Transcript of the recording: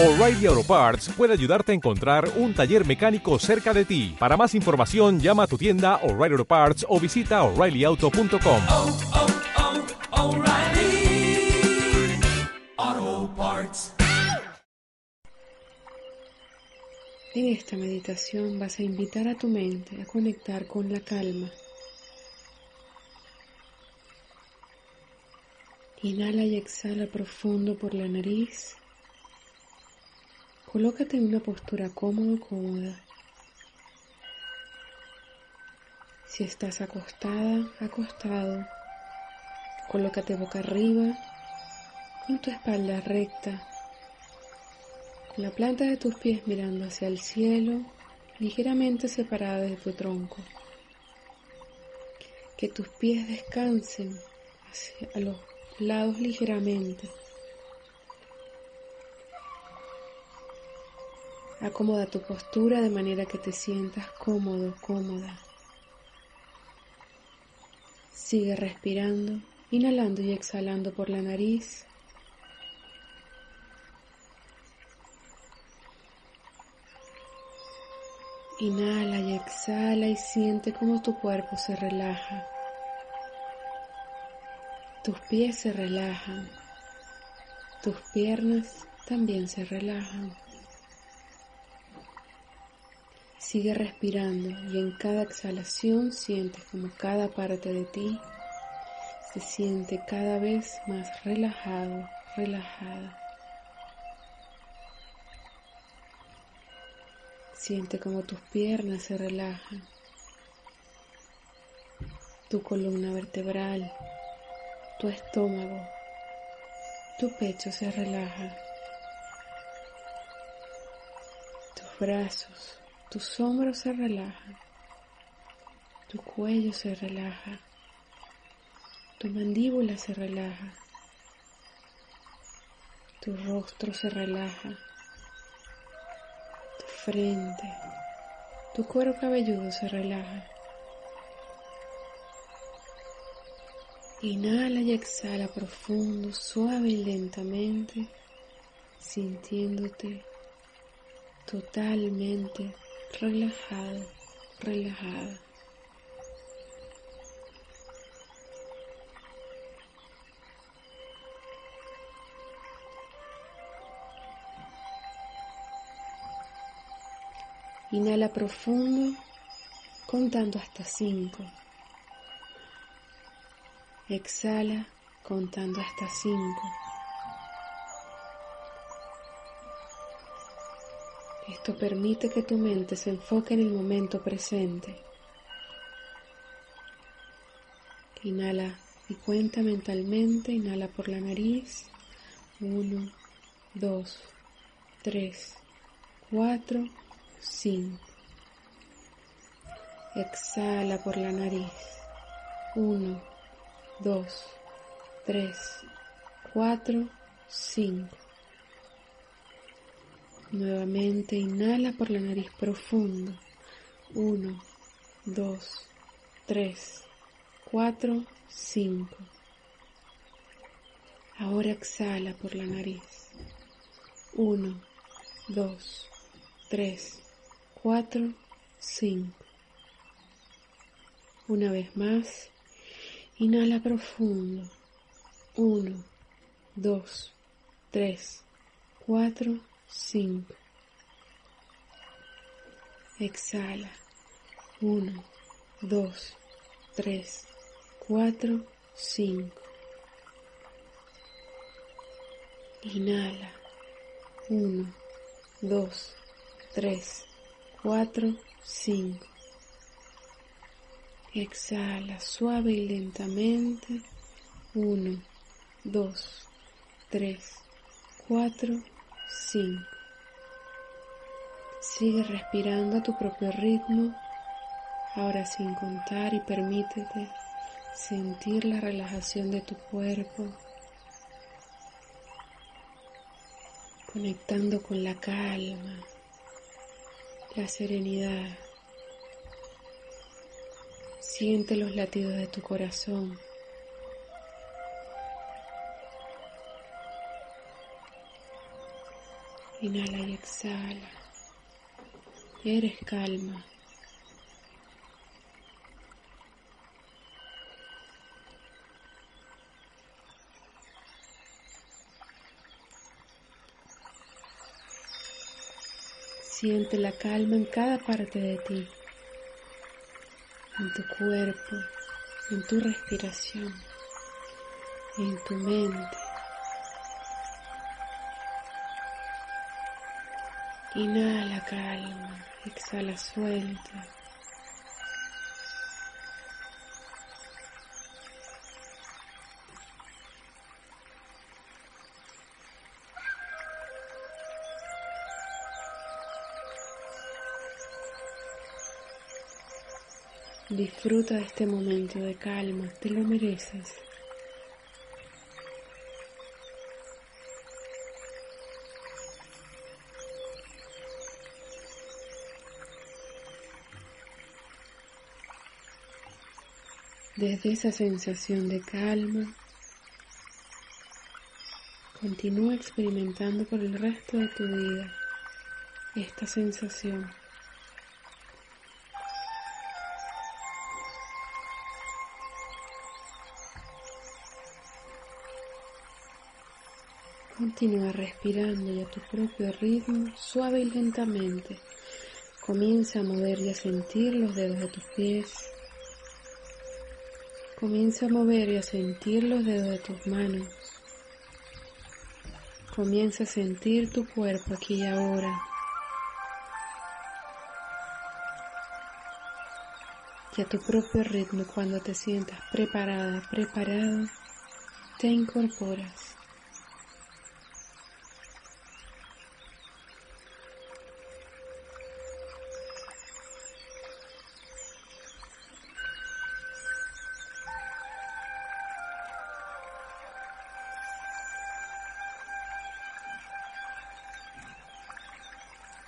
O'Reilly Auto Parts puede ayudarte a encontrar un taller mecánico cerca de ti. Para más información, llama a tu tienda O'Reilly Auto Parts o visita oreillyauto.com. oh, oh, Parts. En esta meditación vas a invitar a tu mente a conectar con la calma. Inhala y exhala profundo por la nariz. Colócate en una postura cómoda o cómoda. Si estás acostada, acostado, colócate boca arriba, con tu espalda recta, con la planta de tus pies mirando hacia el cielo, ligeramente separada de tu tronco. Que tus pies descansen hacia los lados ligeramente. Acomoda tu postura de manera que te sientas cómodo, cómoda. Sigue respirando, inhalando y exhalando por la nariz. Inhala y exhala y siente cómo tu cuerpo se relaja. Tus pies se relajan. Tus piernas también se relajan. Sigue respirando y en cada exhalación sientes como cada parte de ti se siente cada vez más relajado, relajada. Siente como tus piernas se relajan, tu columna vertebral, tu estómago, tu pecho se relaja, tus brazos, tus hombros se relajan, tu cuello se relaja, tu mandíbula se relaja, tu rostro se relaja, tu frente, tu cuero cabelludo se relaja. Inhala y exhala profundo, suave y lentamente, sintiéndote totalmente relajado, relajada. Inhala profundo, contando hasta cinco. Exhala, contando hasta cinco. Esto permite que tu mente se enfoque en el momento presente. Inhala y cuenta mentalmente. Inhala por la nariz. Uno, dos, tres, cuatro, cinco. Exhala por la nariz. Uno, dos, tres, cuatro, cinco. Nuevamente inhala por la nariz profundo. Uno, dos, tres, cuatro, cinco. Ahora exhala por la nariz. Uno, dos, tres, cuatro, cinco. Una vez más, inhala profundo. Uno, dos, tres, cuatro, 5. Exhala. 1, 2, 3, 4, 5. Inhala. 1, 2, 3, 4, 5. Exhala suave y lentamente. 1, 2, 3, 4, 5. Sigue respirando a tu propio ritmo, ahora sin contar y permítete sentir la relajación de tu cuerpo, conectando con la calma, la serenidad. Siente los latidos de tu corazón. Inhala y exhala. Eres calma. Siente la calma en cada parte de ti, en tu cuerpo, en tu respiración, en tu mente. Inhala calma, exhala suelta. Disfruta de este momento de calma, te lo mereces. Desde esa sensación de calma, continúa experimentando por el resto de tu vida esta sensación. Continúa respirando y a tu propio ritmo, suave y lentamente. Comienza a mover y a sentir los dedos de tus pies. Comienza a mover y a sentir los dedos de tus manos. Comienza a sentir tu cuerpo aquí y ahora. Y a tu propio ritmo, cuando te sientas preparada, preparado, te incorporas.